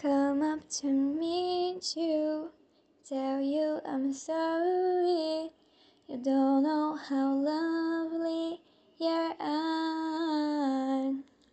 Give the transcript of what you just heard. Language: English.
come up to meet you, tell you I'm sorry. You don't know how